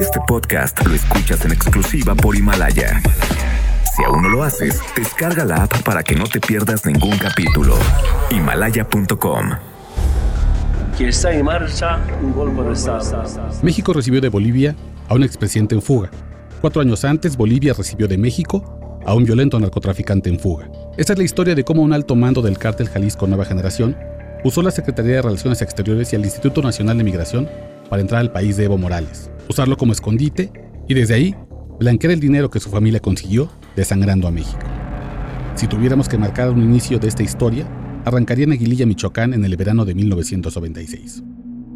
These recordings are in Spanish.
Este podcast lo escuchas en exclusiva por Himalaya. Si aún no lo haces, descarga la app para que no te pierdas ningún capítulo. Himalaya.com que está en marcha un golpe de Estado. México recibió de Bolivia a un expresidente en fuga. Cuatro años antes, Bolivia recibió de México a un violento narcotraficante en fuga. Esta es la historia de cómo un alto mando del cártel Jalisco Nueva Generación usó la Secretaría de Relaciones Exteriores y el Instituto Nacional de Migración para entrar al país de Evo Morales, usarlo como escondite y desde ahí blanquear el dinero que su familia consiguió desangrando a México. Si tuviéramos que marcar un inicio de esta historia, arrancaría en Aguililla, Michoacán, en el verano de 1996.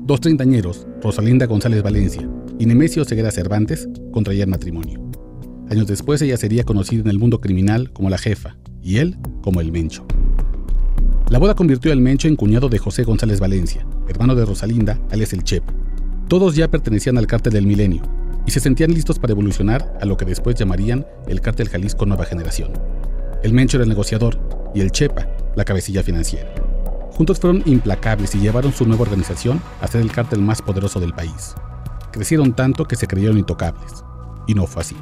Dos treintañeros, Rosalinda González Valencia y Nemesio Ceguera Cervantes, contraían matrimonio. Años después ella sería conocida en el mundo criminal como la jefa y él como el Mencho. La boda convirtió al Mencho en cuñado de José González Valencia, hermano de Rosalinda, alias el Chep. Todos ya pertenecían al cártel del milenio y se sentían listos para evolucionar a lo que después llamarían el cártel Jalisco Nueva Generación. El Mencho era el negociador y el Chepa la cabecilla financiera. Juntos fueron implacables y llevaron su nueva organización a ser el cártel más poderoso del país. Crecieron tanto que se creyeron intocables. Y no fue así.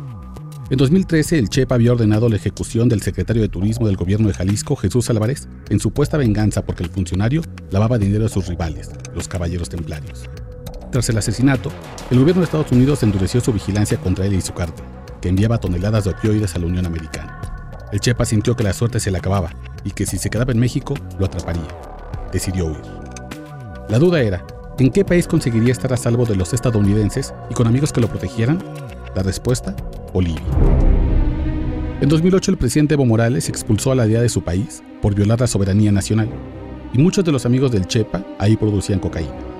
En 2013, el Chepa había ordenado la ejecución del secretario de Turismo del gobierno de Jalisco, Jesús Álvarez, en supuesta venganza porque el funcionario lavaba dinero a sus rivales, los caballeros templarios. Tras el asesinato, el gobierno de Estados Unidos endureció su vigilancia contra él y su cártel, que enviaba toneladas de opioides a la Unión Americana. El Chepa sintió que la suerte se le acababa y que si se quedaba en México, lo atraparía. Decidió huir. La duda era, ¿en qué país conseguiría estar a salvo de los estadounidenses y con amigos que lo protegieran? La respuesta, Bolivia. En 2008 el presidente Evo Morales expulsó a la DEA de su país por violar la soberanía nacional, y muchos de los amigos del Chepa ahí producían cocaína.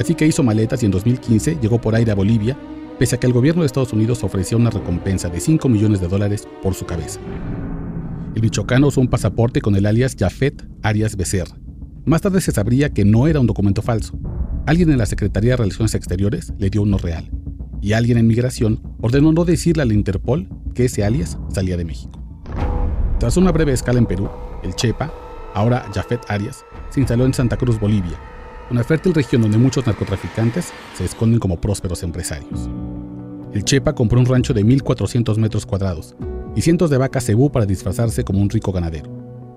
Así que hizo maletas y en 2015 llegó por aire a Bolivia, pese a que el gobierno de Estados Unidos ofrecía una recompensa de 5 millones de dólares por su cabeza. El michoacano usó un pasaporte con el alias Jafet Arias Becerra. Más tarde se sabría que no era un documento falso. Alguien en la Secretaría de Relaciones Exteriores le dio uno real. Y alguien en migración ordenó no decirle al Interpol que ese alias salía de México. Tras una breve escala en Perú, el Chepa, ahora Jafet Arias, se instaló en Santa Cruz, Bolivia, una fértil región donde muchos narcotraficantes se esconden como prósperos empresarios. El Chepa compró un rancho de 1.400 metros cuadrados y cientos de vacas cebú para disfrazarse como un rico ganadero.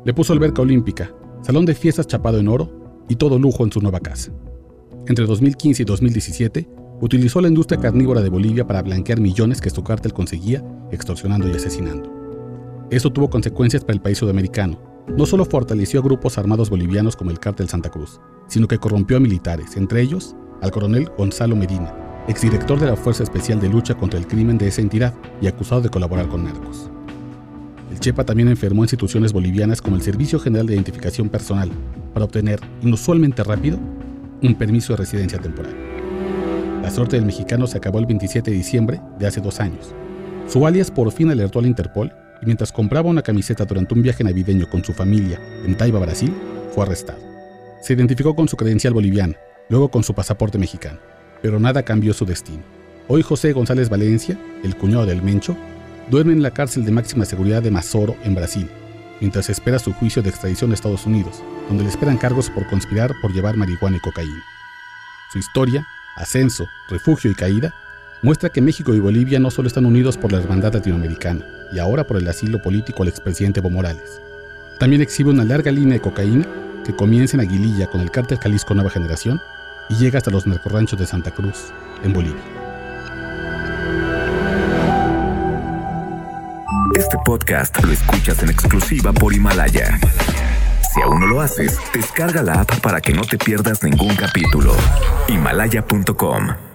Le puso alberca olímpica, salón de fiestas chapado en oro y todo lujo en su nueva casa. Entre 2015 y 2017, utilizó la industria carnívora de Bolivia para blanquear millones que su cártel conseguía extorsionando y asesinando. Eso tuvo consecuencias para el país sudamericano. No solo fortaleció a grupos armados bolivianos como el cártel Santa Cruz, sino que corrompió a militares, entre ellos al coronel Gonzalo Medina, exdirector de la Fuerza Especial de Lucha contra el Crimen de esa entidad y acusado de colaborar con narcos. El Chepa también enfermó instituciones bolivianas como el Servicio General de Identificación Personal para obtener, inusualmente rápido, un permiso de residencia temporal. La suerte del mexicano se acabó el 27 de diciembre de hace dos años. Su alias por fin alertó al Interpol y mientras compraba una camiseta durante un viaje navideño con su familia en Taiba, Brasil, fue arrestado. Se identificó con su credencial boliviana, luego con su pasaporte mexicano pero nada cambió su destino. Hoy José González Valencia, el cuñado del Mencho, duerme en la cárcel de máxima seguridad de Mazoro, en Brasil, mientras espera su juicio de extradición a Estados Unidos, donde le esperan cargos por conspirar por llevar marihuana y cocaína. Su historia, ascenso, refugio y caída, muestra que México y Bolivia no solo están unidos por la hermandad latinoamericana, y ahora por el asilo político al expresidente Evo Morales. También exhibe una larga línea de cocaína que comienza en Aguililla con el cártel Jalisco Nueva Generación y llega hasta los narcoranchos de Santa Cruz, en Bolivia. Este podcast lo escuchas en exclusiva por Himalaya. Si aún no lo haces, descarga la app para que no te pierdas ningún capítulo. Himalaya.com